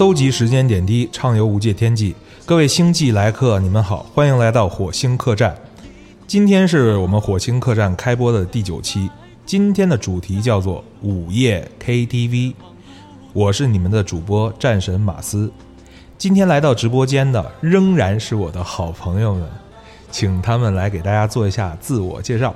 搜集时间点滴，畅游无界天际。各位星际来客，你们好，欢迎来到火星客栈。今天是我们火星客栈开播的第九期，今天的主题叫做午夜 KTV。我是你们的主播战神马斯。今天来到直播间的仍然是我的好朋友们，请他们来给大家做一下自我介绍。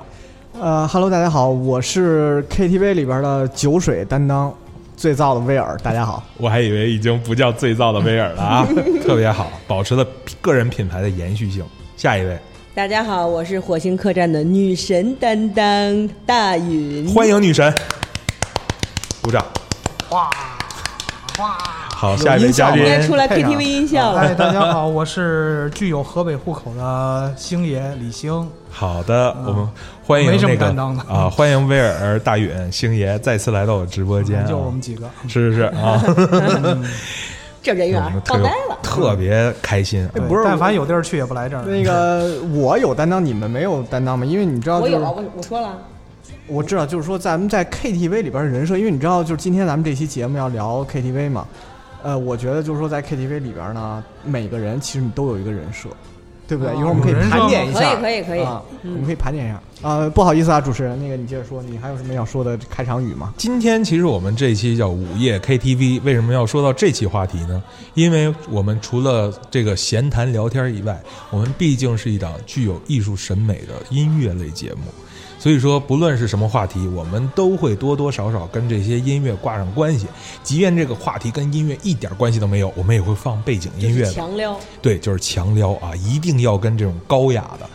呃哈喽，大家好，我是 KTV 里边的酒水担当，最燥的威尔，大家好。我还以为已经不叫最燥的威尔了啊，特别好，保持了个人品牌的延续性。下一位，大家好，我是火星客栈的女神担当大云，欢迎女神，鼓掌。哇哇！好，下一位嘉宾。出来 KTV 音效哎，了。大家好，我是具有河北户口的星爷李星。好的，我们欢迎没什么那个担当的。啊，欢迎威尔、大允、星爷再次来到我直播间啊，就我们几个，是是是啊，这人缘我们特爆呆了。特别开心不是但凡有地儿去也不来这儿。那个 我有担当，你们没有担当吗？因为你知道，就是我有，我我说了，我知道，就是说咱们在 KTV 里边的人设，因为你知道，就是今天咱们这期节目要聊 KTV 嘛，呃，我觉得就是说在 KTV 里边呢，每个人其实你都有一个人设，对不对？哦一会儿我们可以盘点一下可以下，可以可以啊，嗯我们可以盘点一下。呃，不好意思啊，主持人，那个你接着说，你还有什么要说的开场语吗？今天其实我们这一期叫午夜 KTV，为什么要说到这期话题呢？因为我们除了这个闲谈聊天以外，我们毕竟是一档具有艺术审美的音乐类节目，所以说不论是什么话题，我们都会多多少少跟这些音乐挂上关系。即便这个话题跟音乐一点关系都没有，我们也会放背景音乐的。强撩，对，就是强撩啊，一定要跟这种高雅的、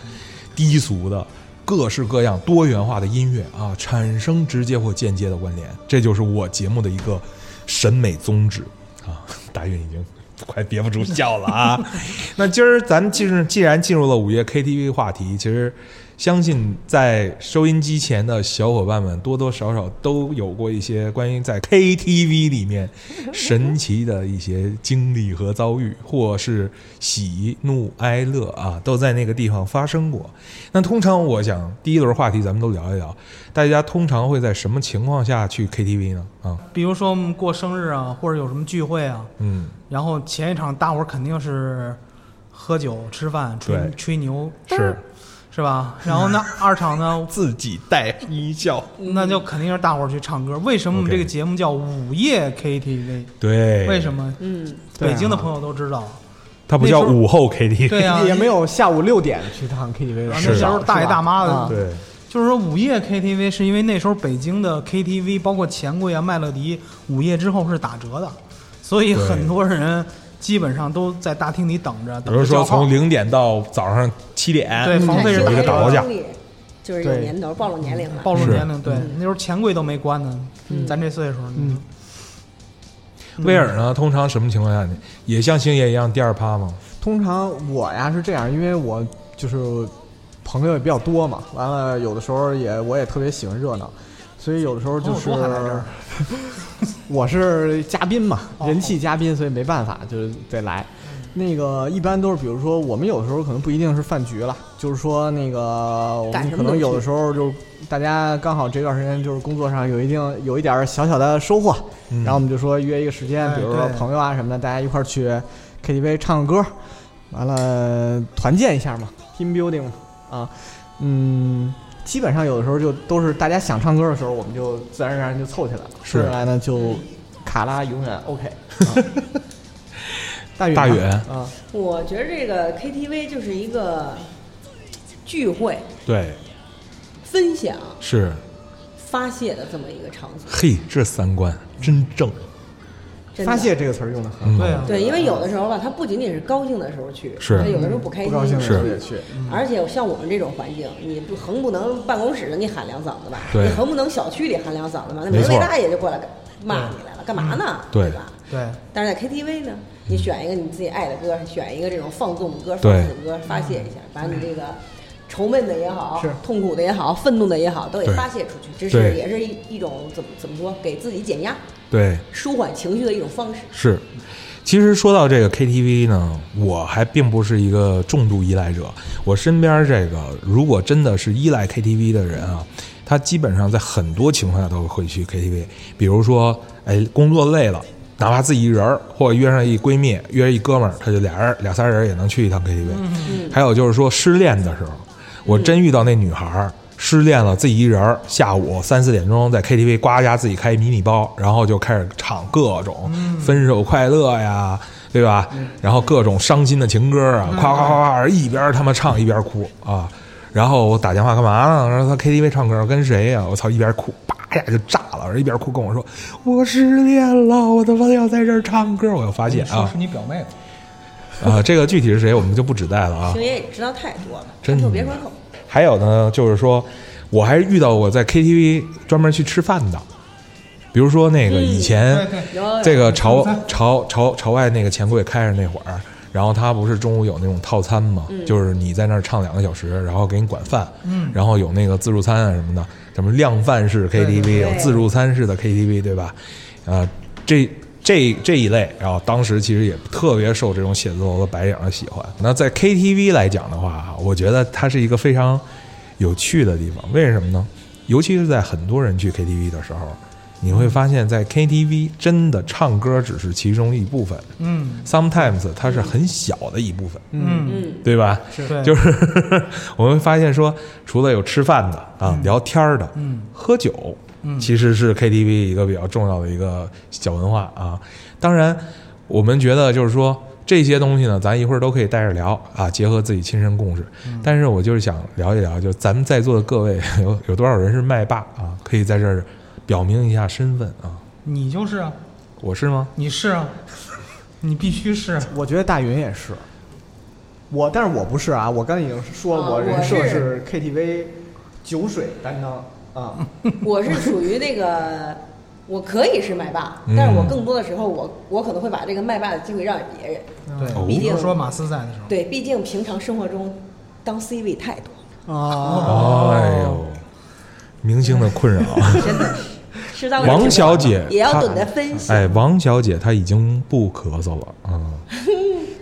低俗的、各式各样多元化的音乐啊产生直接或间接的关联，这就是我节目的一个审美宗旨啊。大运已经快憋不住笑了啊！那今儿咱既是既然进入了午夜 KTV 话题，其实相信在收音机前的小伙伴们多多少少都有过一些关于在 KTV 里面神奇的一些经历和遭遇，或是喜怒哀乐啊，都在那个地方发生过。那通常我想第一轮话题咱们都聊一聊，大家通常会在什么情况下去 KTV 呢？啊，比如说我们过生日啊，或者有什么聚会啊，嗯，然后前一场大伙儿肯定是喝酒、吃饭、吹吹牛，是是吧？然后那 二场呢，自己带音效，那就肯定是大伙儿去唱歌。为什么我们这个节目叫午夜 KTV？对，为什？么？嗯，北京的朋友都知道。它不叫午后 KTV，对呀、也没有下午六点去唱 KTV 那时候大爷大妈的，啊对，就是说午夜 KTV 是因为那时候北京的 KTV，包括钱柜啊、麦乐迪，午夜之后是打折的，所以很多人基本上都在大厅里等着。比如说从零点到早上七点，对房费是有一个打包价，就是有年头，暴露年龄了。暴露年龄，对，那时候钱柜都没关呢，咱这岁数，嗯，威尔呢？通常什么情况下呢？也像星爷一样第二趴吗？通常我呀是这样，因为我就是朋友也比较多嘛，完了有的时候也我也特别喜欢热闹，所以有的时候就是 我是嘉宾嘛，哦。人气嘉宾，所以没办法，就是得来。那个一般都是，比如说我们有的时候可能不一定是饭局了，就是说那个我们可能有的时候就大家刚好这段时间就是工作上有一定有一点儿小小的收获，嗯。然后我们就说约一个时间，哎比如说朋友啊什么的，大家一块儿去 KTV 唱个歌，完了团建一下嘛，team building 嘛啊，嗯，基本上有的时候就都是大家想唱歌的时候，我们就自然而然就凑起来了，是。凑起来呢就卡拉永远 OK 啊。大远大远。啊，我觉得这个 KTV 就是一个聚会、对，分享、是，发泄的这么一个场所。嘿，这三观真正。发泄这个词儿用的很好。对啊，对，因为有的时候吧，他不仅仅是高兴的时候去，是。他有的时候不开心。不高兴的时候也去，而且像我们这种环境，你不横不能办公室你喊两嗓子吧？对。你横不能小区里喊两嗓子吧？那门卫大爷就过来骂你来了，干嘛呢？对吧？对，但是在 KTV 呢，你选一个你自己爱的歌，选一个这种放纵的歌、放对肆的歌，发泄一下，把你这个愁闷的也好是，痛苦的也好，愤怒的也好，都对给发泄出去。这是也是一一种怎么怎么说，给自己减压、对，舒缓情绪的一种方式。是。其实说到这个 KTV 呢，我还并不是一个重度依赖者。我身边这个如果真的是依赖 KTV 的人啊，他基本上在很多情况下都会去 KTV，比如说，哎，工作累了，哪怕自己一人儿，或者约上一闺蜜，约上一哥们儿，他就俩人俩仨人也能去一趟 KTV。还有就是说失恋的时候，我真遇到那女孩儿失恋了，自己一人儿，下午三四点钟在 KTV 呱家自己开迷你包，然后就开始唱各种分手快乐呀。对吧？然后各种伤心的情歌啊，夸夸夸夸，一边他妈唱一边哭啊。然后我打电话干嘛呢？然后他 KTV 唱歌跟谁呀？我操，一边哭，叭一下就炸了。一边哭跟我说：“我失恋了，我他妈要在这儿唱歌。”我又发现啊是你表妹吧？啊，这个具体是谁我们就不指代了啊。星爷也知道太多了，真的就别关口。还有呢，就是说我还遇到过在 KTV 专门去吃饭的，比如说那个以前。这个朝朝朝朝外那个钱柜开着那会儿，然后他不是中午有那种套餐吗？就是你在那儿唱两个小时，然后给你管饭，嗯然后有那个自助餐啊什么的，什么量贩式 KTV，有自助餐式的 KTV，对吧？啊，这这这一类，然后当时其实也特别受这种写字楼的白领的喜欢。那在 KTV 来讲的话，我觉得它是一个非常有趣的地方，为什么呢？尤其是在很多人去 KTV 的时候，你会发现在 KTV 真的唱歌只是其中一部分嗯，sometimes 它是很小的一部分，嗯，嗯，对吧？对，就是 我们会发现说，除了有吃饭的啊、聊天儿的、嗯喝酒，嗯其实是 KTV 一个比较重要的一个小文化啊。当然，我们觉得就是说这些东西呢，咱一会儿都可以带着聊啊，结合自己亲身故事。嗯但是我就是想聊一聊，就咱们在座的各位 有有多少人是麦霸啊？可以在这儿表明一下身份啊。你就是啊，我是吗？你是啊，你必须是。我觉得大云也是。我，但是我不是啊！我刚才已经说了，啊我人设是 KTV 酒水担当啊。我是属于那个，我可以是麦霸，嗯但是我更多的时候，我我可能会把这个麦霸的机会让给别人。对，哦比如说马斯在的时候，对，毕竟平常生活中当 C 位太多，哦，哎呦，明星的困扰。真的是。王小姐也要懂得分析。哎，王小姐她已经不咳嗽了啊。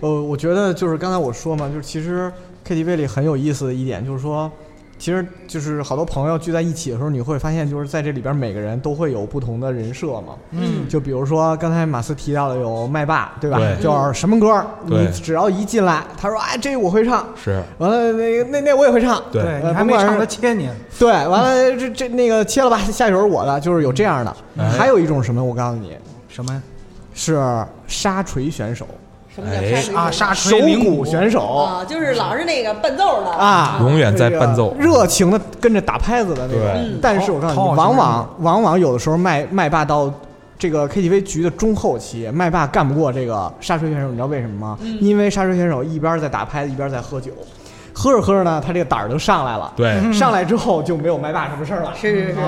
呃，我觉得就是刚才我说嘛，就是其实 KTV 里很有意思的一点，就是说，其实就是好多朋友聚在一起的时候，你会发现，就是在这里边每个人都会有不同的人设嘛。嗯。就比如说刚才马斯提到的有麦霸，对吧？对。就是什么歌，对。你只要一进来，他说哎这我会唱，是，完了那个那那我也会唱，对。还没唱他切你，对，完了这这那个切了吧，下一首是我的，就是有这样的。哎。还有一种什么，我告诉你，什么呀？是沙锤选手，什么叫哎啊，沙手锤铃鼓选手啊，就是老是那个伴奏的啊，永远在伴奏。这个热情的跟着打拍子的那对。种嗯。但是我告诉你，往往往往有的时候麦麦霸到这个 KTV 局的中后期，麦霸干不过这个沙锤选手，你知道为什么吗？嗯。因为沙锤选手一边在打拍子，一边在喝酒，喝着喝着呢，他这个胆儿就上来了。对，上来之后就没有麦霸什么事儿了。是是是，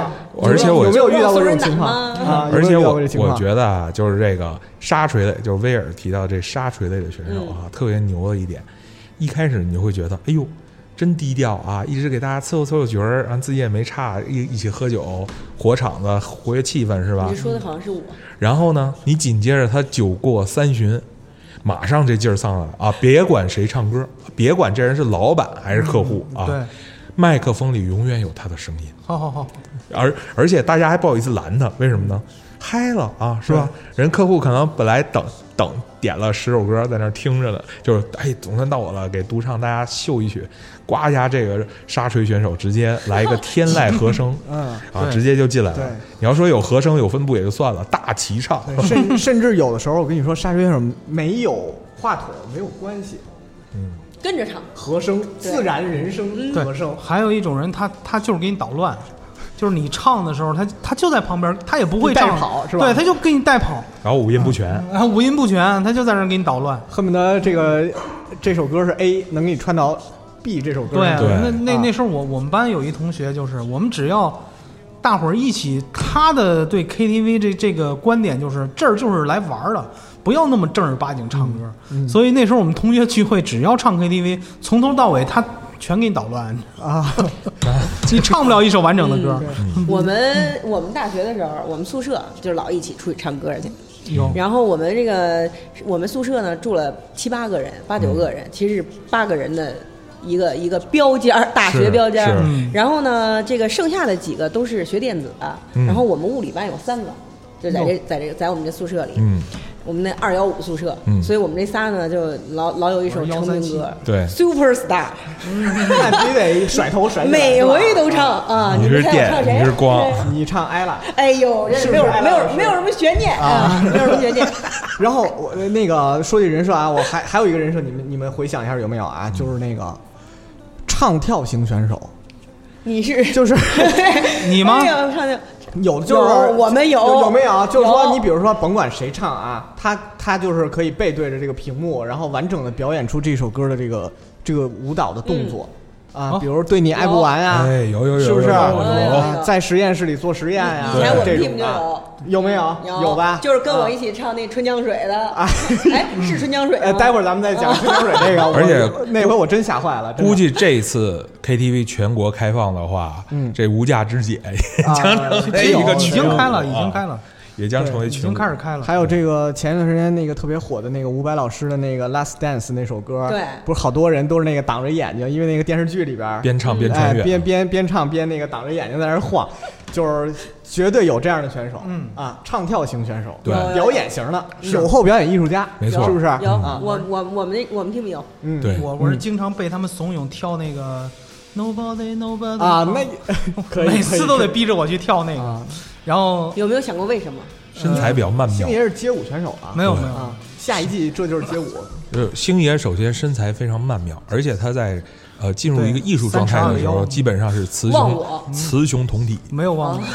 而且我有没有遇到过这种情况啊？而且我有没有遇到过这情我觉得啊，就是这个沙锤类，就是威尔提到这沙锤类的选手啊，特别牛的一点，一开始你就会觉得，哎呦，真低调啊，一直给大家伺候凑合角儿，然后自己也没差，一一起喝酒，火场子，活跃气氛是吧你？说的好像是我，然后呢，你紧接着他酒过三巡，马上这劲儿上来了啊！别管谁唱歌，别管这人是老板还是客户啊，对，麦克风里永远有他的声音。好好好，而而且大家还不好意思拦他，为什么呢？嗨了啊，是吧？人客户可能本来等等点了十首歌在那儿听着呢，就是哎，总算到我了，给独唱大家秀一曲，呱一下这个沙锤选手直接来一个天籁和声嗯，啊，直接就进来了。对。你要说有和声有分布也就算了，大齐唱，甚 甚至有的时候，我跟你说，沙锤选手没有话筒没有关系，嗯。跟着唱，和声自然人声对和声，还有一种人，他他就是给你捣乱，就是你唱的时候，他他就在旁边，他也不会带唱，跑是吧对，他就给你带跑，然后五音不全，然后五音不全，他就在那给你捣乱。恨不得这个这首歌是 A，能给你串到 B 这首歌对那那啊那时候我我们班有一同学，就是我们只要大伙儿一起，他的对 KTV 这这个观点就是这儿就是来玩儿的，不要那么正儿八经唱歌。嗯所以那时候我们同学聚会，只要唱 KTV，从头到尾他全给你捣乱，啊，你唱不了一首完整的歌。我们我们大学的时候，我们宿舍就老一起出去唱歌去。有。然后我们这个我们宿舍呢住了七八个人，八九个人，其实是八个人的一个一个标间儿，大学标间儿。然后呢，这个剩下的几个都是。学电子的，嗯然后我们物理班有三个，就在这在这在我们这宿舍里，嗯，我们那二幺五宿舍，嗯。所以我们这仨呢就老老有一首成名歌，对，Super Star，那必须得甩头甩每回都唱啊。你是电唱谁？你是光。对 你唱艾拉，哎呦，这没有没有没有什么悬念啊。啊，没有什么悬念。然后我呃那个说起人设啊，我还还有一个人设，你们你们回想一下有没有啊？就是那个唱跳型选手，你是就是你吗有就是有我们有有有没有？就是说你比如说甭管谁唱啊，他他就是可以背对着这个屏幕，然后完整的表演出这首歌的这个这个舞蹈的动作。啊，哦。比如对你爱不完啊，哎，有有有，是不是？有在实验室里做实验呀，以前我们就有。有没有？有。吧？就是跟我一啊。起唱那春江水的，啊。哎，是春江水待会儿咱们再讲 春江水这个，而且那回我真吓坏了，估计这次 KTV 全国开放的话，嗯。这无价之姐啊将成为一个已经开了，已啊经开了，也将成为已群舞经开始开了。还有这个前一段时间那个特别火的那个伍佰老师的那个《Last Dance》那首歌，对不是好多人都是那个挡着眼睛，因为那个电视剧里边儿边唱边哎穿越，边边边唱边那个挡着眼睛在那儿晃，就是绝对有这样的选手，嗯啊，唱跳型选手，对表演型的是酒后表演艺术家，没错是不是？有啊，我我我们那我们 team 有，嗯，对我我是经常被他们怂恿跳那个 Nobody Nobody 啊，那 可以，每次都得逼着我去跳那个，啊，然后有没有想过为什么？身材比较曼妙。星。爷是街舞选手啊，没有没有，啊，下一季这就是街舞，就是星爷首先身材非常曼妙，而且他在呃进入一个艺术状态的时候，基本上是雌雄雌雄同体，没有忘了，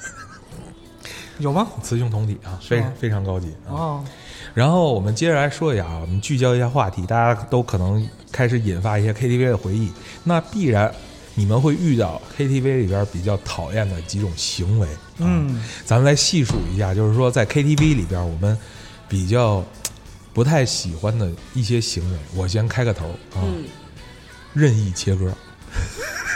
有吗？雌雄同体啊，非非常高级啊。哦，然后我们接着来说一下啊，我们聚焦一下话题，大家都可能开始引发一些 KTV 的回忆。那必然你们会遇到 KTV 里边比较讨厌的几种行为。啊、嗯，咱们来细数一下，就是说在 KTV 里边我们比较不太喜欢的一些行为。我先开个头啊，嗯，任意切歌。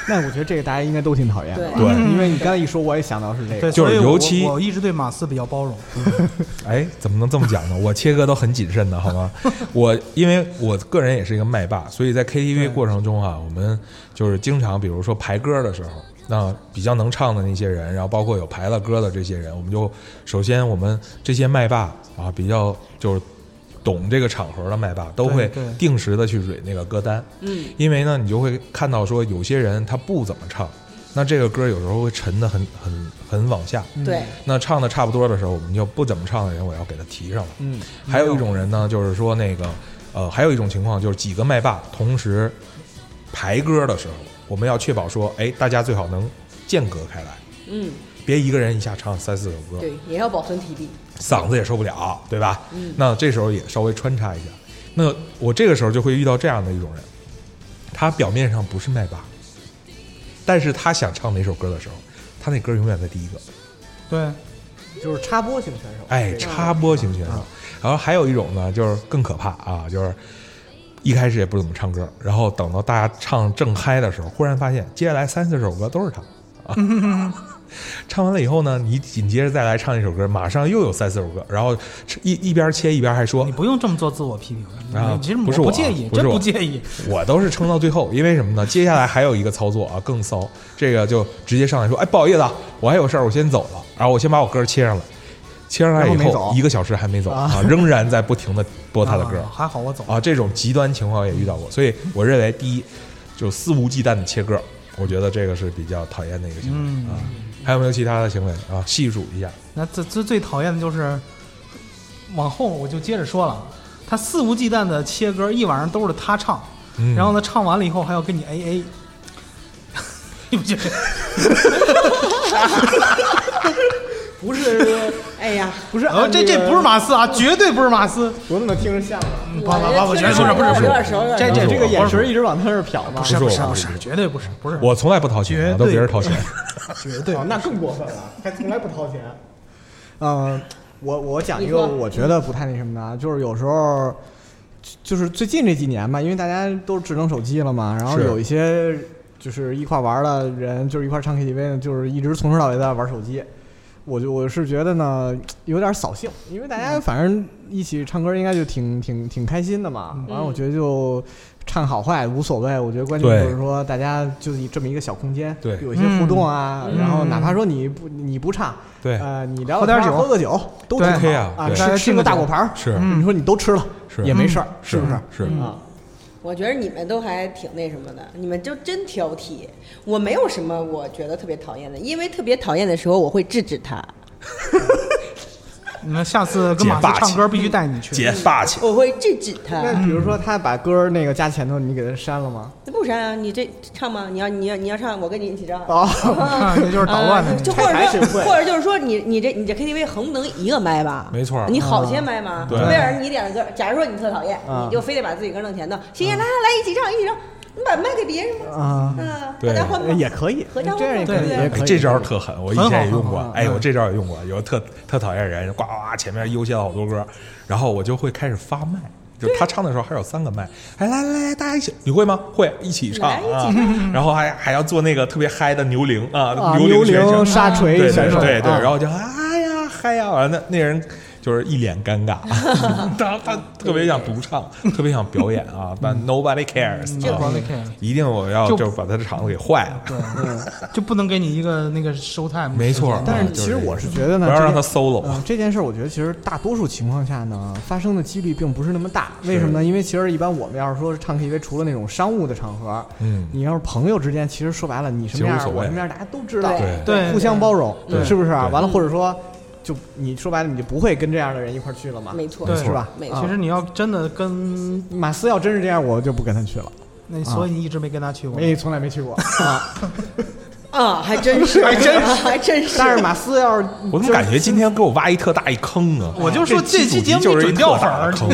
那我觉得这个大家应该都挺讨厌的吧，对因为你刚才一说，我也想到是这对，个，就是所以我尤其我我一直对马斯比较包容，哎，怎么能这么讲呢？我切歌都很谨慎的，好吗？我因为我个人也是一个麦霸，所以在 KTV 过程中啊，我们就是经常，比如说排歌的时候，那比较能唱的那些人，然后包括有排了歌的这些人，我们就首先我们这些麦霸啊，比较就是懂这个场合的麦霸，都会定时的去蕊那个歌单，嗯，因为呢，你就会看到说有些人他不怎么唱，那这个歌有时候会沉的很很很往下。对，那唱的差不多的时候，我们就不怎么唱的人，我要给他提上来。嗯，还有一种人呢，就是说那个，呃，还有一种情况就是几个麦霸同时排歌的时候，我们要确保说，哎，大家最好能间隔开来，嗯，别一个人一下唱三四首歌，对，也要保存体力。嗓子也受不了，对吧？嗯那这时候也稍微穿插一下。那我这个时候就会遇到这样的一种人，他表面上不是麦霸，但是他想唱哪首歌的时候，他那歌永远在第一个。对，就是插播型选手，哎，插播型选手。然后还有一种呢，就是更可怕啊，就是一开始也不怎么唱歌，然后等到大家唱正嗨的时候，忽然发现接下来三四首歌都是他啊。唱完了以后呢，你紧接着再来唱一首歌，马上又有三四首歌，然后一一边切一边还说你不用这么做自我批评，啊其实不是我不介意，真不是我不介意。我都是撑到最后，因为什么呢？接下来还有一个操作啊，更骚，这个就直接上来说，哎，不好意思啊，我还有事儿，我先走了。然后我先把我歌切上了，切上来以后一个小时还没走啊啊，仍然在不停的播他的歌啊还好我走。啊，这种极端情况也遇到过，所以我认为第一，就肆无忌惮的切歌，我觉得这个是比较讨厌的一个行为、嗯啊。还有没有其他的行为啊？细数一下。那最最最讨厌的就是，往后我就接着说了，他肆无忌惮的切歌，一晚上都是他唱，嗯，然后呢唱完了以后还要跟你 A A，你不觉得？不是 哎呀，不是呃，这这不是马斯啊，绝对不是马斯。我怎么听着像了？不不不，我觉得不是不是不是。这这这个眼神不是一直往他那儿瞟吗？不是不是不是不是，绝对不是不是，我从来不掏钱啊，绝对都别人掏钱。绝对哦，那更过分了，还从来不掏钱。嗯、我我讲一个我觉得不太那什么的啊，就是有时候就就是最近这几年吧，因为大家都是智能手机了嘛，然后是有一些就是一块玩的人，就是一块唱 KTV 的，就是一直从头到尾在玩手机。我就我是觉得呢，有点扫兴，因为大家反正一起唱歌应该就挺挺挺开心的嘛。完了，我觉得就唱好坏无所谓，我觉得关键就是说大家就这么一个小空间，对有一些互动啊，嗯然后哪怕说你不你不唱，对，呃，你聊喝点酒喝个酒都挺对好啊对吃吃个大果盘儿，是嗯你说你都吃了是也没事儿，是不是？是嗯啊，我觉得你们都还挺那什么的，你们就真挑剔。我没有什么我觉得特别讨厌的，因为特别讨厌的时候我会制止他，你们下次跟马姐霸气斯唱歌必须带你去。姐霸气，我会制止他。那比如说他把歌那个加前头，你给他删了吗？那不删啊，你这唱吗？你要你要你要唱，我跟你一起唱。哦，啊，也就是捣乱的。就或者说，或者就是说你，你这你这 KTV 横不能一个麦吧？没错你好些麦吗？对为了，你点的歌，假如说你特讨厌，啊你就非得把自己歌弄前头，行行，来来来，一起唱，一起唱，你把麦给别人吧，啊，啊，对。也可以，合样也可以，这招特狠，我以前也用过。哎，我这招也用过，有特特讨厌人，呱呱呱，前面优先了好多歌，然后我就会开始发麦。就他唱的时候还有三个麦，哎来来来，大家一起，你会吗？会，一起唱啊！然后还还要做那个特别嗨的牛铃啊，牛铃、沙锤对选手，对对然后就哎呀嗨呀，完了那那人就是一脸尴尬，他他特别想独唱，特别想表演啊，但 nobody cares，一定我要就就把他的场子给坏了，对，就不能给你一个那个 show time。没错但是其实我是觉得呢，不要让他 solo 嗯，这件事儿我觉得其实大多数情况下呢，发生的几率并不是那么大。为什么呢？因为其实一般我们要是说唱 KTV，除了那种商务的场合，嗯。你要是朋友之间，其实说白了，你什么样我什么样，大家都知道，对。对。互相包容，对。是不是啊？完了，或者说，就你说白了，你就不会跟这样的人一块儿去了嘛，没错，对是吧？没错啊其实你要真的跟马斯要真是这样，我就不跟他去了，那，所以你一直没跟他去过。没从来没去过啊。啊，还真是，还真是，还真是。但是马斯要是我怎么感觉今天给我挖一特大一坑啊？我就说这这期节目就是一准掉粉坑。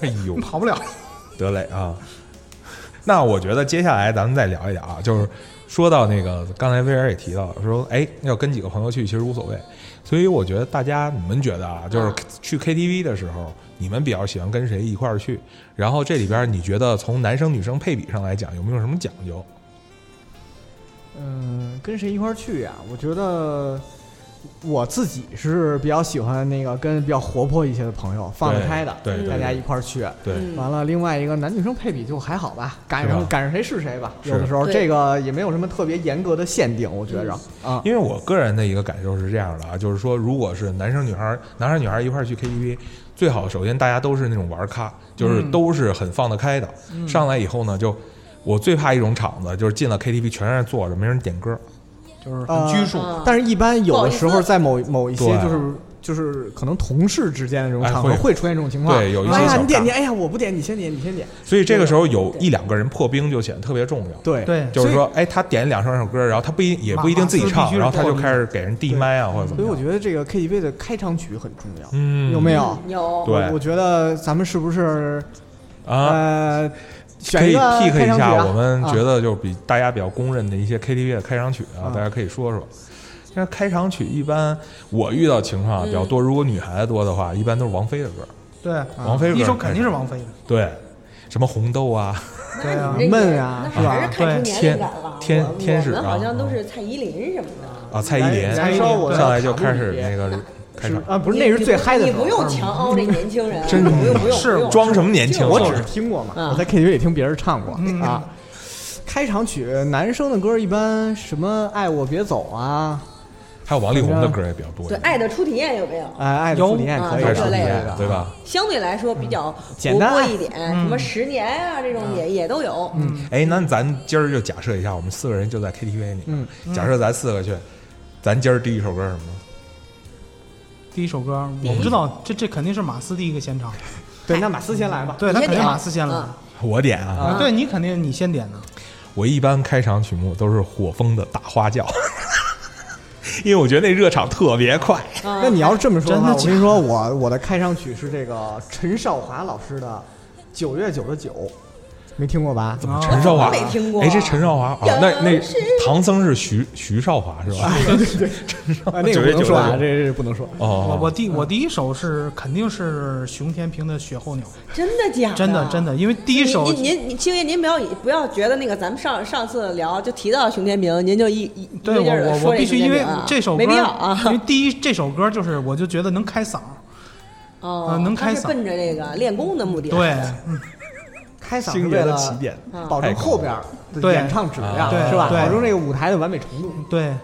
哎呦，跑不了。得嘞啊！那我觉得接下来咱们再聊一聊啊，就是说到那个刚才威尔也提到了，说哎要跟几个朋友去其实无所谓，所以我觉得大家你们觉得啊，就是去 KTV 的时候，你们比较喜欢跟谁一块儿去？然后这里边你觉得从男生女生配比上来讲，有没有什么讲究？嗯，跟谁一块儿去呀、我觉得我自己是比较喜欢那个跟比较活泼一些的朋友，放得开的，对对大家一块儿去。对，嗯完了，另外一个男女生配比就还好吧，赶上赶上谁是谁吧。是有的时候这个也没有什么特别严格的限定，我觉着啊，因为我个人的一个感受是这样的啊，就是说，如果是男生女孩、男孩女孩一块儿去 KTV，最好首先大家都是那种玩咖，就是嗯都是很放得开的。上来以后呢，就我最怕一种场子，就是进了 KTV 全是坐着，没人点歌。就是很拘束。啊但是一般有的时候在某某一些就是。就是可能同事之间的这种哎场合会。会出现这种情况，对有一些哎呀，你点点，哎呀，我不点，你先点，你先点，所以这个时候有一两个人破冰就显得特别重要。对。对。就是说，哎，他点两三首歌，然后他不一也不一定自己唱，然后他就开始给人递麦啊，或者怎么所以。我觉得这个 KTV 的开场曲很重要，嗯，有没有？有。对。我我觉得咱们是不是啊？呃，可以选一个 pick 一下我们啊觉得就是比大家比较公认的一些 KTV 的开场曲啊，啊大家可以说说。那开场曲一般我遇到情况比较多，如果女孩子多的话，一般都是王菲的歌。对，王菲的歌第一首肯定是王菲的。对，什么红豆啊，对啊 闷啊那还是是吧看出年龄感了。天天使啊我们好像都是蔡依林什么的。啊，蔡依林。蔡依林我上来就开始那个开场，啊，不是那是最嗨的时候，你不用强凹这年轻人，真不用不用是装什么年轻？我只是听过嘛，嗯我在 KTV 里听别人唱过嗯啊。开场曲男生的歌一般什么爱我别走啊，还有王力宏的歌也比较多。对，爱的初体验有没有？哎爱的初体验可以这类的对吧？相对来说比较简单一点，什么十年啊这种也也都有。嗯哎，那咱今儿就假设一下，我们四个人就在 KTV 里，嗯，假设咱四个去，咱今儿第一首歌是什么？第一首歌我不知道，这这肯定是马斯第一个先唱，对，那马斯先来吧。对那肯定马斯先来。啊我点啊，啊，对你肯定你先点的，我一般开场曲目都是火风的大花轿，因为我觉得那热场特别快。啊那你要是这么说的话，真的我跟你说，我我的开场曲是这个陈少华老师的《九月九的九》，没听过吧？怎么陈少华？没听过。哎，这陈少华啊，那那唐僧是徐徐少华是吧？对 对对，陈少华，那个不能说啊，这这不能说。哦，我我第我第一首是肯定是熊天平的《雪候鸟。真的假》，真的真的，因为第一首您您您，星爷，您不要不要觉得那个咱们上上次聊就提到熊天平，您就一一对我我我必须因为这首歌没必要啊。因为第一这首歌就是我就觉得能开嗓，哦呃，能开嗓。奔着这个练功的目的。来对开嗓是为了起点，保证后边演唱质量是吧？保证这个舞台的完美程度。对，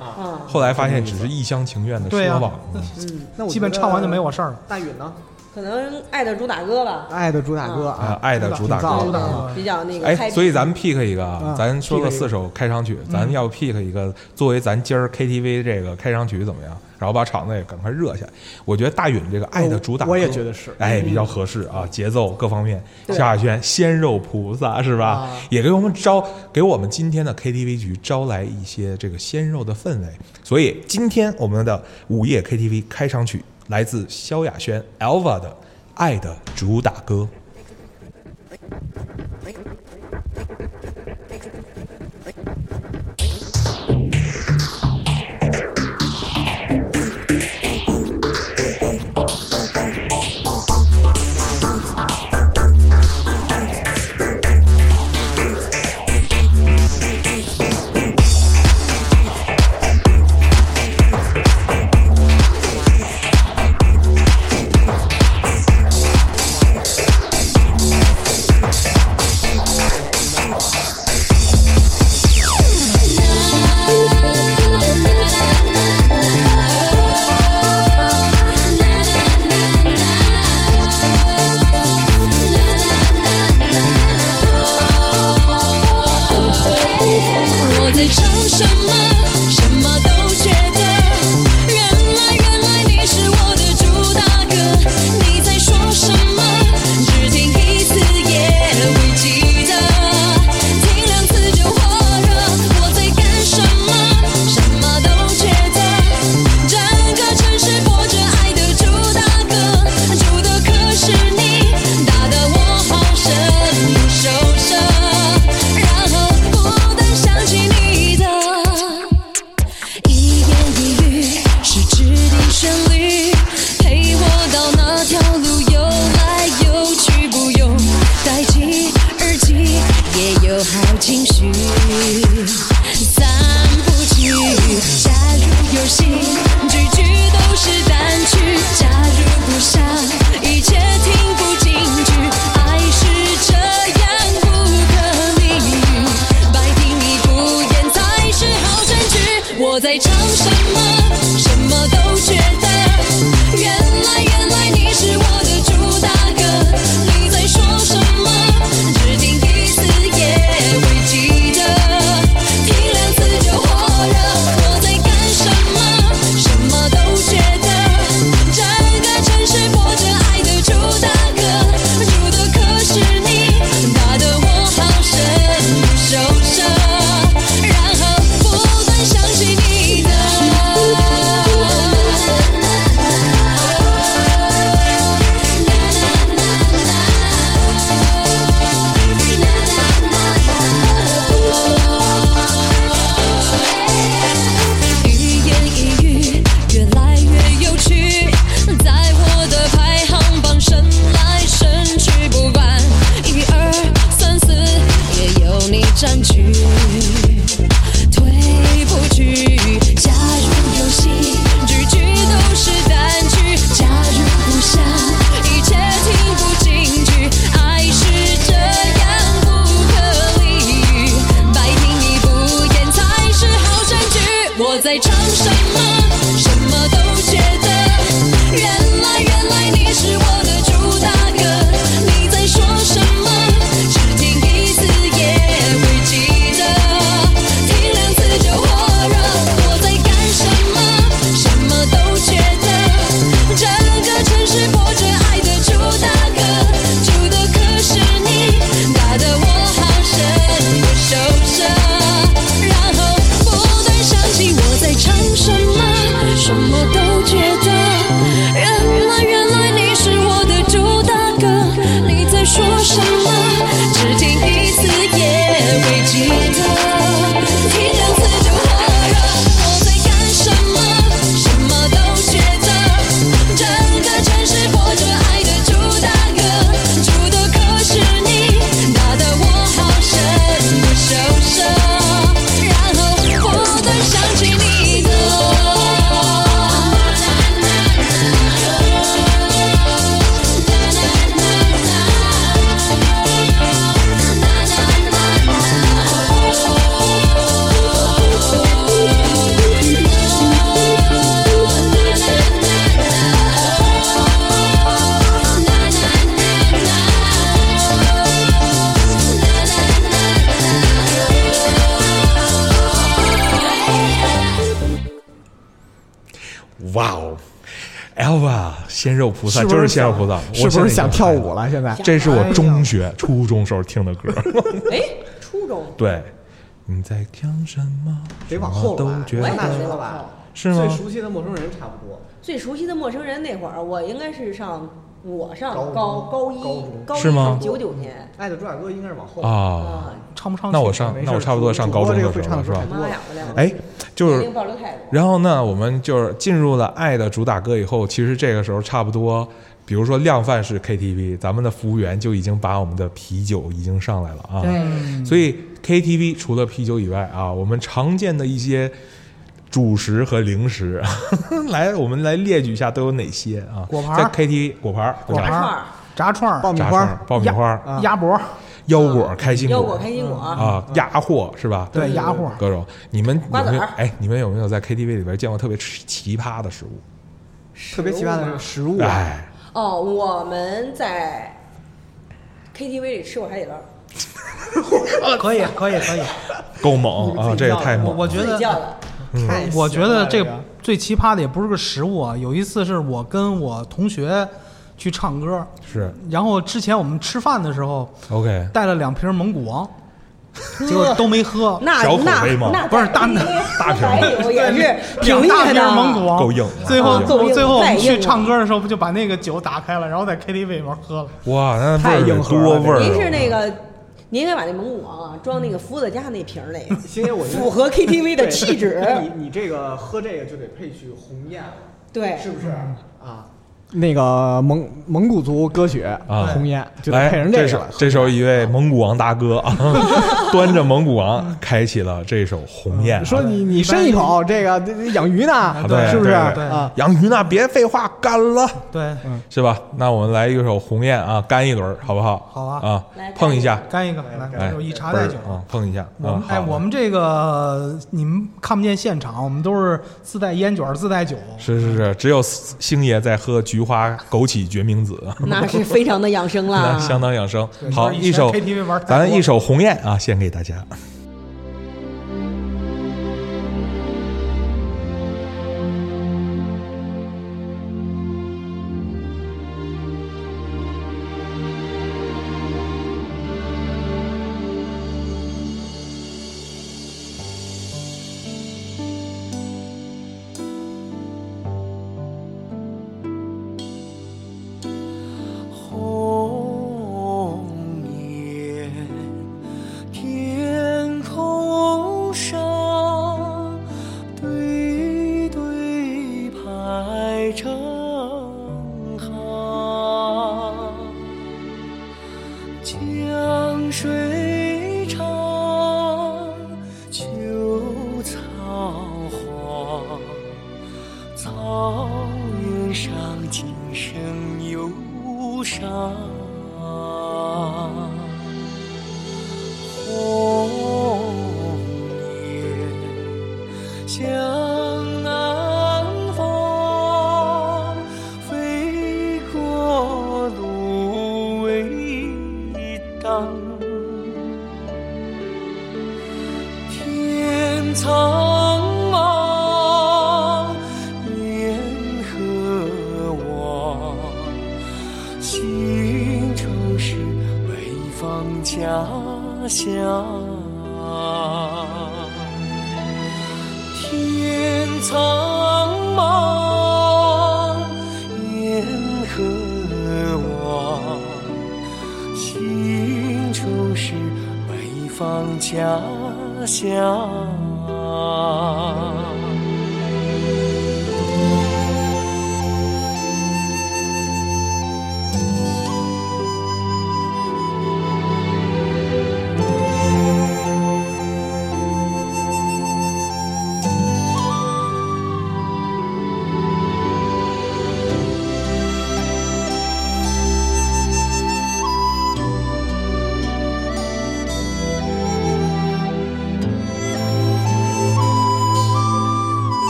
后来发现只是一厢情愿的说吧。嗯，那我基本唱完就没我事儿了。大允呢？可能爱的主打歌吧，爱的主打歌啊，爱的主打歌，比较那个。哎，所以咱们 pick 一个，啊，咱说个四首开场曲，咱要 pick 一个作为咱今儿 K T V 这个开场曲怎么样？然后把场子也赶快热起来。我觉得大允这个爱的主打，我也觉得是，哎，比较合适啊，节奏各方面。萧亚轩，鲜肉菩萨是吧？也给我们招，给我们今天的 K T V 局招来一些这个鲜肉的氛围。所以今天我们的午夜 K T V 开场曲来自萧亚轩 elva 的爱的主打歌。summer 肉菩萨是不就是是鲜肉菩萨，是不是想跳舞了？现在这是我中学、初中时候听的歌。哎，初中对，你在听什么？得往后了吧我也大得学了吧？是吗？最熟悉的陌生人差不多。最熟悉的陌生人那会儿，我应该是上我上高高高一高一是吗九九年爱的主打歌应该是往后。啊，啊，唱不唱？那我上那我差不多上高中的时候了，是吧哎，就是。然后呢，我们就是进入了爱的主打歌以后，其实这个时候差不多，比如说量贩式 KTV，咱们的服务员就已经把我们的啤酒已经上来了啊。对，所以 KTV 除了啤酒以外啊，我们常见的一些主食和零食，来我们来列举一下都有哪些啊？果盘儿。在 KTV 果盘儿、果盘儿。炸串儿、炸串儿、爆米花。爆米花。鸭脖，腰果、开心腰果果开心果，啊、鸭货是吧？对鸭货，各种，你们有没有？哎，你们有没有在 KTV 里边见过特别奇葩的食物？特别奇葩的是食物啊，哎，哦，我们在 KTV 里吃过海底捞，可以可以可以。够猛啊！这也太猛了。我我觉得。太我觉得这这个最奇葩的也不是个食物啊。有一次是我跟我同学去唱歌，是然后之前我们吃饭的时候 OK，带了两瓶蒙古王，结果都没喝。那小口那碑吗那不是大大瓶也是 两挺大瓶蒙古王够硬最后最后我们去唱歌的时候，不就把那个酒打开了，然后在 KTV 里面喝了。哇，那味儿得太硬核了多味儿啊！您是那个，您应该把那蒙古王啊装那个伏特加那瓶儿里，星爷，我符合 KTV 的气质。你你这个喝这个就得配曲鸿雁了，对，是不是啊？那个蒙蒙古族歌曲啊鸿雁就来配上，这首这个。这时候一位蒙古王大哥啊，端着蒙古王开启了这首《鸿雁》啊。说你你伸一口，这个养鱼呢，对是不是对？养鱼呢，别废话，干了，对，是吧？那我们来一首《鸿雁》啊，干一轮，好不好？好啊啊来，碰一下，干一个，来来，有一茶带酒。啊，碰一下。我们哎，我们这个你们看不见现场，我们都是自带烟卷、自带酒。是是是，只有星爷在喝菊花枸杞决明子，那是非常的养生 那啦。相当养生。好，一首 KTV 玩咱一首《鸿雁》啊，献给大家。排成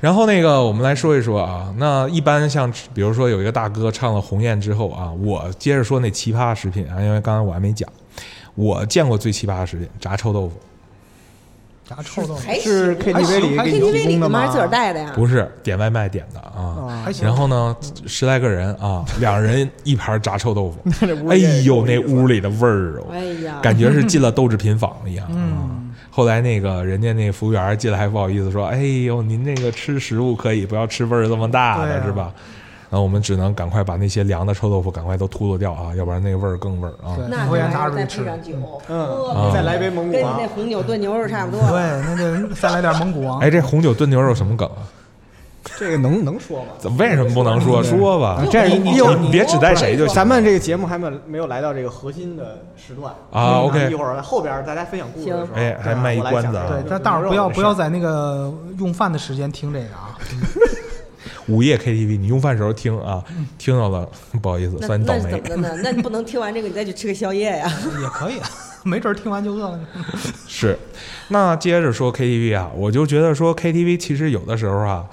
然后那个，我们来说一说啊，那一般像比如说有一个大哥唱了《鸿雁》之后啊，我接着说那奇葩食品啊，因为刚才我还没讲，我见过最奇葩的食品炸臭豆腐，炸臭豆腐是 KTV 里给你 KTV 提供的吗？自个儿带的呀？不是点外卖点的啊。然后呢，十来个人啊，两人一盘炸臭豆腐，哎呦，那屋里的味儿哦，哎呀，感觉是进了豆制品坊一样。嗯，后来那个人家那服务员进来还不好意思说：“哎呦，您那个吃食物可以，不要吃味儿这么大的，啊是吧？”然后我们只能赶快把那些凉的臭豆腐赶快都秃噜掉啊，要不然那个味儿更味儿啊。对那我也这玩意儿再拿出去吃配上酒，嗯再来杯蒙古王跟那红酒炖牛肉差不多。对，那就再来点蒙古王。哎，这红酒炖牛肉什么梗啊？这个能能说吗？怎么为什么不能说？说吧啊，这是你你别指代谁就行。咱们这个节目还没有没有来到这个核心的时段啊嗯 OK 一会儿后边大家分享故事的时候，行哎还卖一关子啊对，但大伙儿不要不要在那个用饭的时间听这个啊。午夜 KTV，你用饭时候听啊，听到了不好意思，算你倒霉那是怎么。的呢？那你不能听完这个你再去吃个宵夜呀？也可以，没准儿听完就饿了呢。是，那接着说 KTV 啊，我就觉得说 KTV 其实有的时候啊，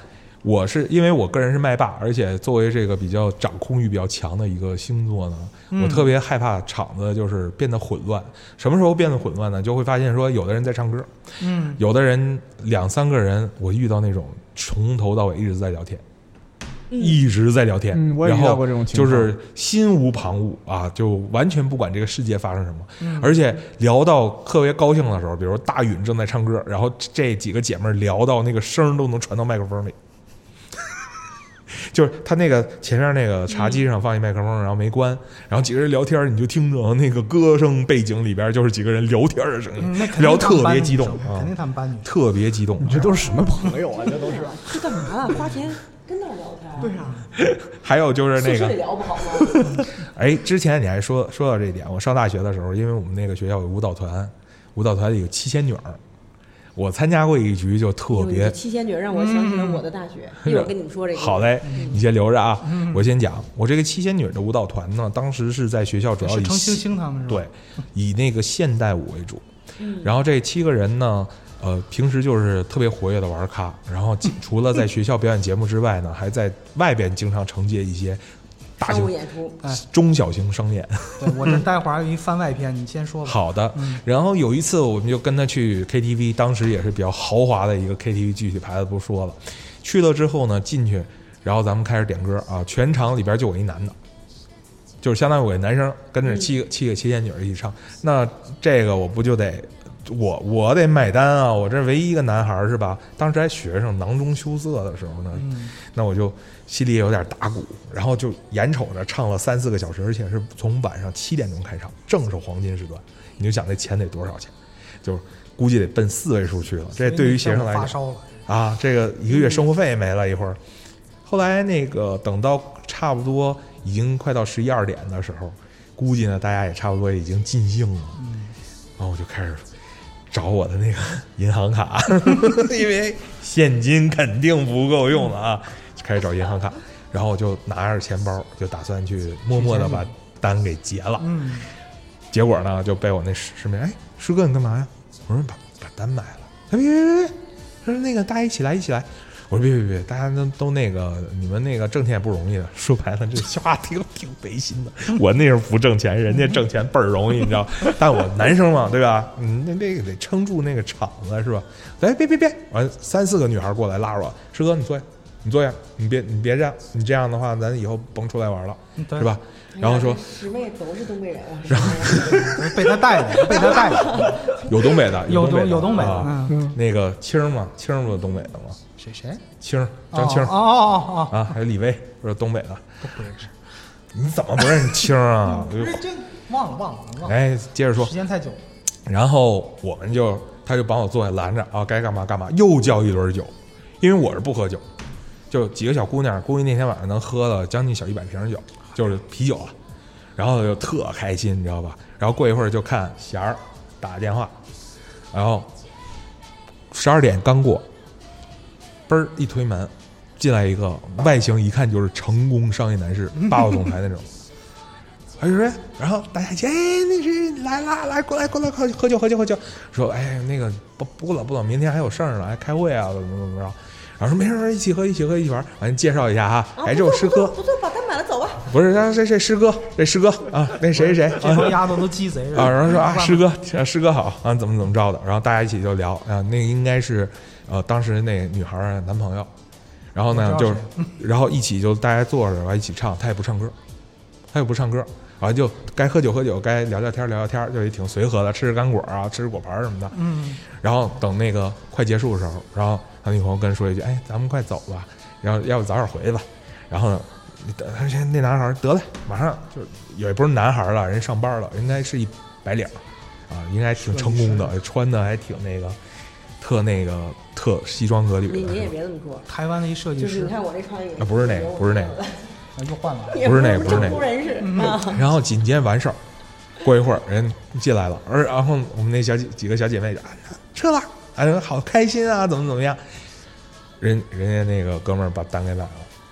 我是因为我个人是麦霸，而且作为这个比较掌控欲比较强的一个星座呢，我特别害怕场子就是变得混乱。什么时候变得混乱呢？就会发现说，有的人在唱歌，嗯，有的人两三个人，我遇到那种从头到尾一直在聊天。一直在聊天，嗯我也然后遇到过这种情况就是心无旁骛啊，就完全不管这个世界发生什么，而且聊到特别高兴的时候，比如大允正在唱歌，然后这几个姐妹聊到那个声都能传到麦克风里，就是他那个前面那个茶几上放一麦克风，然后没关，然后几个人聊天，你就听着那个歌声背景里边就是几个人聊天的声音，嗯那肯定聊特别激动啊肯定他们班女。特别激动，你这都是什么朋友啊？这都是这干嘛啊？花钱跟那儿聊天？对啊，还有就是那个宿舍里聊不好吗？哎，之前你还说说到这一点，我上大学的时候，因为我们那个学校有舞蹈团，舞蹈团里有七仙女儿，我参加过一局，就特别七仙女让我想起了我的大学，一会儿跟你们说这个。好嘞，你先留着啊，我先讲，我这个七仙女的舞蹈团呢，当时是在学校主要以程星星他们是吧？对，以那个现代舞为主。嗯然后这七个人呢，呃，平时就是特别活跃的玩咖，然后除了在学校表演节目之外呢，还在外边经常承接一些大型、演出，中小型商演。对，我这待会儿还有一番外篇，你先说吧。好的，然后有一次我们就跟他去 KTV，当时也是比较豪华的一个 KTV，具体牌子不说了。去了之后呢，进去，然后咱们开始点歌啊，全场里边就我一男的，就是相当于我一男生跟着七个、七个七仙女一起唱。那这个我不就得我我得买单啊？我这唯一一个男孩儿是吧？当时还学生囊中羞涩的时候呢，那我就心里也有点打鼓，然后就眼瞅着唱了三四个小时，而且是从晚上七点钟开场，正是黄金时段。你就想那钱得多少钱？就是估计得奔四位数去了。这对于学生来讲发烧了，啊，这个一个月生活费没了一会儿。后来那个等到差不多已经快到十一二点的时候，估计呢大家也差不多已经尽兴了，然后我就开始找我的那个 银行卡，因为现金肯定不够用了啊，就开始找银行卡，然后我就拿着钱包，就打算去默默的把单给结了。嗯，结果呢就被我那师师妹，哎，师哥你干嘛呀？我说把把单买了。他别别别别，他说那个大家一起来一起来。我说别别别，大家都都那个，你们那个挣钱也不容易的。说白了，这话挺挺违心的。我那时候不挣钱，人家挣钱倍儿容易，你知道？但我男生嘛，对吧？嗯，那那个得撑住那个场子是吧？哎，别别别，完三四个女孩过来拉着我，师哥你坐下，你坐下，你别你别这样，你这样的话，咱以后甭出来玩了，对是吧？然后说师妹都是东北人啊，被他带的，被他带的。有东北的，有东有东北的啊嗯那个青儿嘛，青儿不是东北的吗？谁谁？青儿张青儿哦哦哦哦，啊，还有李威，不是东北的。都不认识。你怎么不认识青儿啊？不是这忘了忘了忘了，哎，接着说时，间太久了。然后我们就他就把我坐下拦着啊，该干嘛干嘛，又叫一轮酒，因为我是不喝酒，就几个小姑娘，估计那天晚上能喝了将近小一百瓶酒，就是啤酒啊，然后就特开心，你知道吧？然后过一会儿就看霞儿打电话，然后十二点刚过，嘣儿一推门，进来一个外形一看就是成功商业男士，霸道总裁那种。他就说，然后大家一起，哎，那谁来啦，来过来过来喝喝酒喝酒喝酒。说，哎，那个不不了不了，明天还有事儿呢，还开会啊，怎么怎么着。然后说没事没事，一起喝一起喝一起玩。完介绍一下哈，啊哎，这我师哥，不错，把单买了走吧。不是，他这这师哥，这师哥啊，那谁谁谁这帮啊丫头都鸡贼啊，然后说 啊，师哥，啊师哥好啊，怎么怎么着的，然后大家一起就聊啊，那个应该是呃当时那女孩男朋友，然后呢就 然后一起就大家坐着完一起唱，他也不唱歌，他也不唱歌，然后就该喝酒喝酒，该聊聊天聊聊天，就也挺随和的，吃吃干果啊，吃吃果盘什么的，嗯，然后等那个快结束的时候，然后他女朋友跟人说一句：“哎，咱们快走吧，然后要不早点回去吧。”然后呢，那男孩儿得嘞，马上就也不是男孩儿了，人上班了，应该是一白领儿啊，应该挺成功的，穿的还挺那个，特那个特西装革履的你你也。别这么说，台湾的一设计师就是你看我这创意啊不是那个不是那个啊又换了，不是那个不不是那个。然后紧接着完事儿，过一会儿人进来了，而然后我们那小几几个小姐妹就啊撤了，啊好开心啊，怎么怎么样，人人家那个哥们儿把单给买了。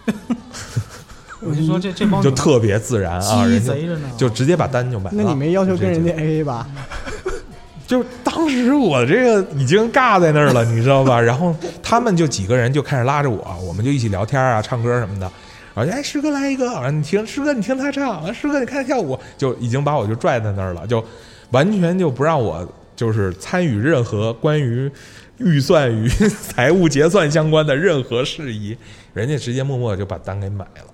我就说这 这帮就特别自然啊，人家贼着呢，就直接把单就买了。那你没要求跟人家 A A 吧？就就当时我这个已经尬在那儿了，你知道吧？然后他们就几个人就开始拉着我，我们就一起聊天啊、唱歌什么的。然后哎，师哥来一个，啊你听师哥你听他唱，师哥你看他跳舞，就已经把我就拽在那儿了，就完全就不让我就是参与任何关于预算与财务结算相关的任何事宜，人家直接默默就把单给买了。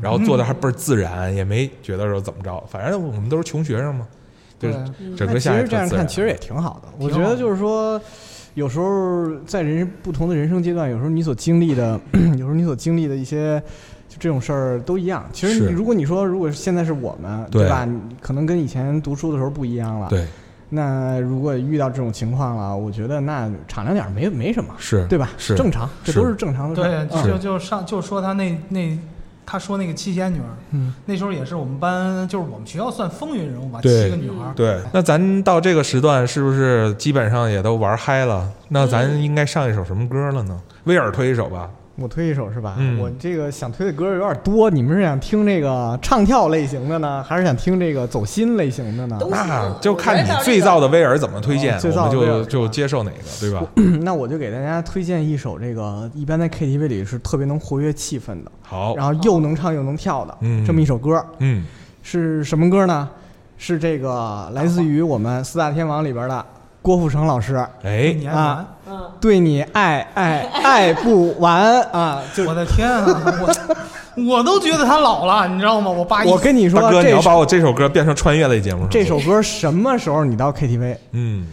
然后做的还倍儿自然，也没觉得说怎么着，反正我们都是穷学生嘛，就是整那其个下来实这样看，其实也挺好的。我觉得就是说，有时候在人不同的人生阶段，有时候你所经历的，有时候你所经历的一些就这种事儿都一样。其实你如果你说，如果现在是我们，对吧？可能跟以前读书的时候不一样了。。对，那如果遇到这种情况了，我觉得那敞亮点儿没没什么，是对吧？是正常，这都是正常的事儿。对，嗯就就上就说他那那他说那个七仙女儿，嗯，那时候也是我们班，就是我们学校算风云人物吧，七个女孩儿。对。那咱到这个时段是不是基本上也都玩嗨了？那咱应该上一首什么歌了呢？威尔推一首吧。我推一首是吧？嗯我这个想推的歌有点多，你们是想听这个唱跳类型的呢，还是想听这个走心类型的呢？那就看你最燥的威尔怎么推荐，哦最燥我们就的威尔就接受哪个，对吧？那我就给大家推荐一首这个一般在 KTV 里是特别能活跃气氛的，好，然后又能唱又能跳的，嗯这么一首歌嗯，是什么歌呢？是这个来自于我们四大天王里边的郭富城老师，哎，啊玩？嗯，对你爱爱爱不完啊！就我的天啊，我 我都觉得他老了，你知道吗？我八一，我跟你说，大哥，你要把我这首歌变成穿越类节目？这首歌什么时候你到 KTV？嗯，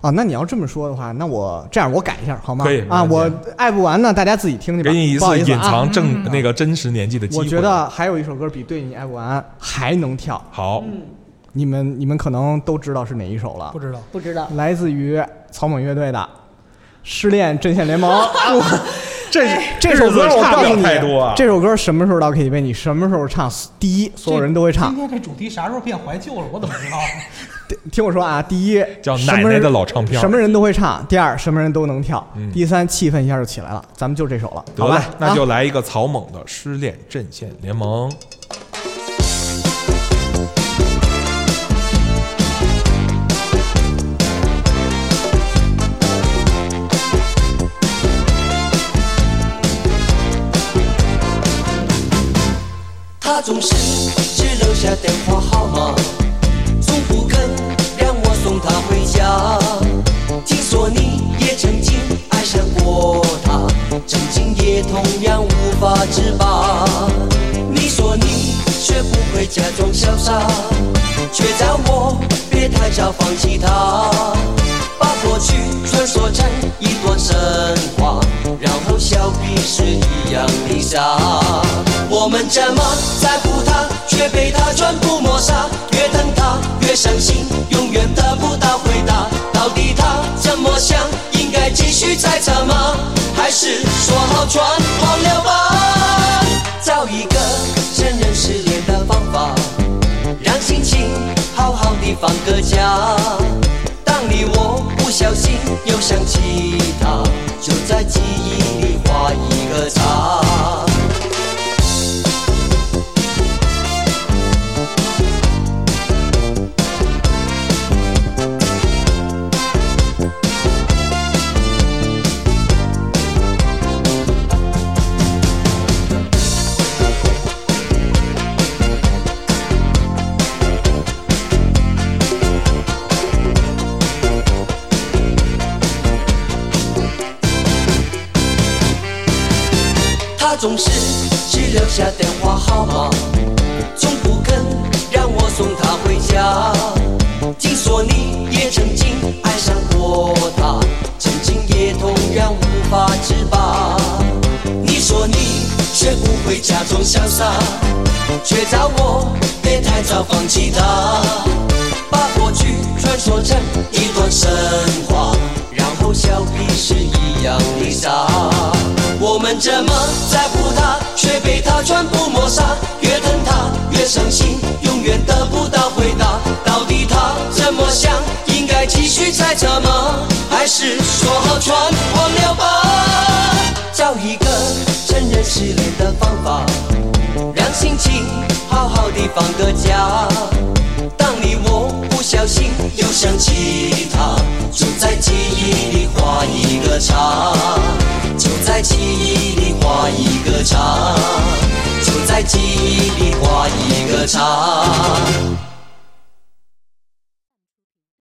啊，那你要这么说的话，那我这样我改一下好吗？可以啊，我爱不完呢，大家自己听去吧。给你一不好意思啊次隐藏正嗯那个真实年纪的机会。我觉得还有一首歌比《对你爱不完》还能跳，好，嗯你们你们可能都知道是哪一首了不，知道。不知道。来自于草蜢乐队的《失恋阵线联盟》这这首歌我告诉你太多啊，这首歌什么时候到 KTV，你什么时候唱，第一，所有人都会唱今。天这主题啥时候变怀旧了？我怎么知道？听我说啊，第一叫奶奶的老唱片什么人都会唱；第二，什么人都能跳；嗯第三，气氛一下就起来了。咱们就这首了，得好吧？，那就啊来一个草蜢的《失恋阵线联盟》。他总是只留下电话号码，从不肯让我送她回家。听说你也曾经爱上过她，曾经也同样无法自拔。你说你学不会假装潇洒，却叫我别太早放弃她。把过去传说成一段神话，然后笑彼此一样的傻。我们这么在乎他，却被他全部抹杀。越等他越伤心，永远得不到回答。到底他怎么想？应该继续猜测吗？还是说好全忘了吧？找一个承认失恋的方法。让心情好好的放个假。当你我不小心又想起他，就在记忆里画一个叉。总是只留下电话号码，从不肯让我送她回家。听说你也曾经爱上过她，曾经也同样无法自拔。你说你学不会假装潇洒，却叫我别太早放弃她，把过去传说成一段神话，后笑彼是一样的傻。我们这么在乎他，却被他全部抹杀。越疼他越伤心，永远得不到回答。到底他怎么想？应该继续猜测吗？还是说好全忘了吧？找一个承认失恋的方法，让心情好好的放个假。小心又想起他，就在记忆里画一个叉，就在记忆里画一个叉，就在记忆里画一个叉。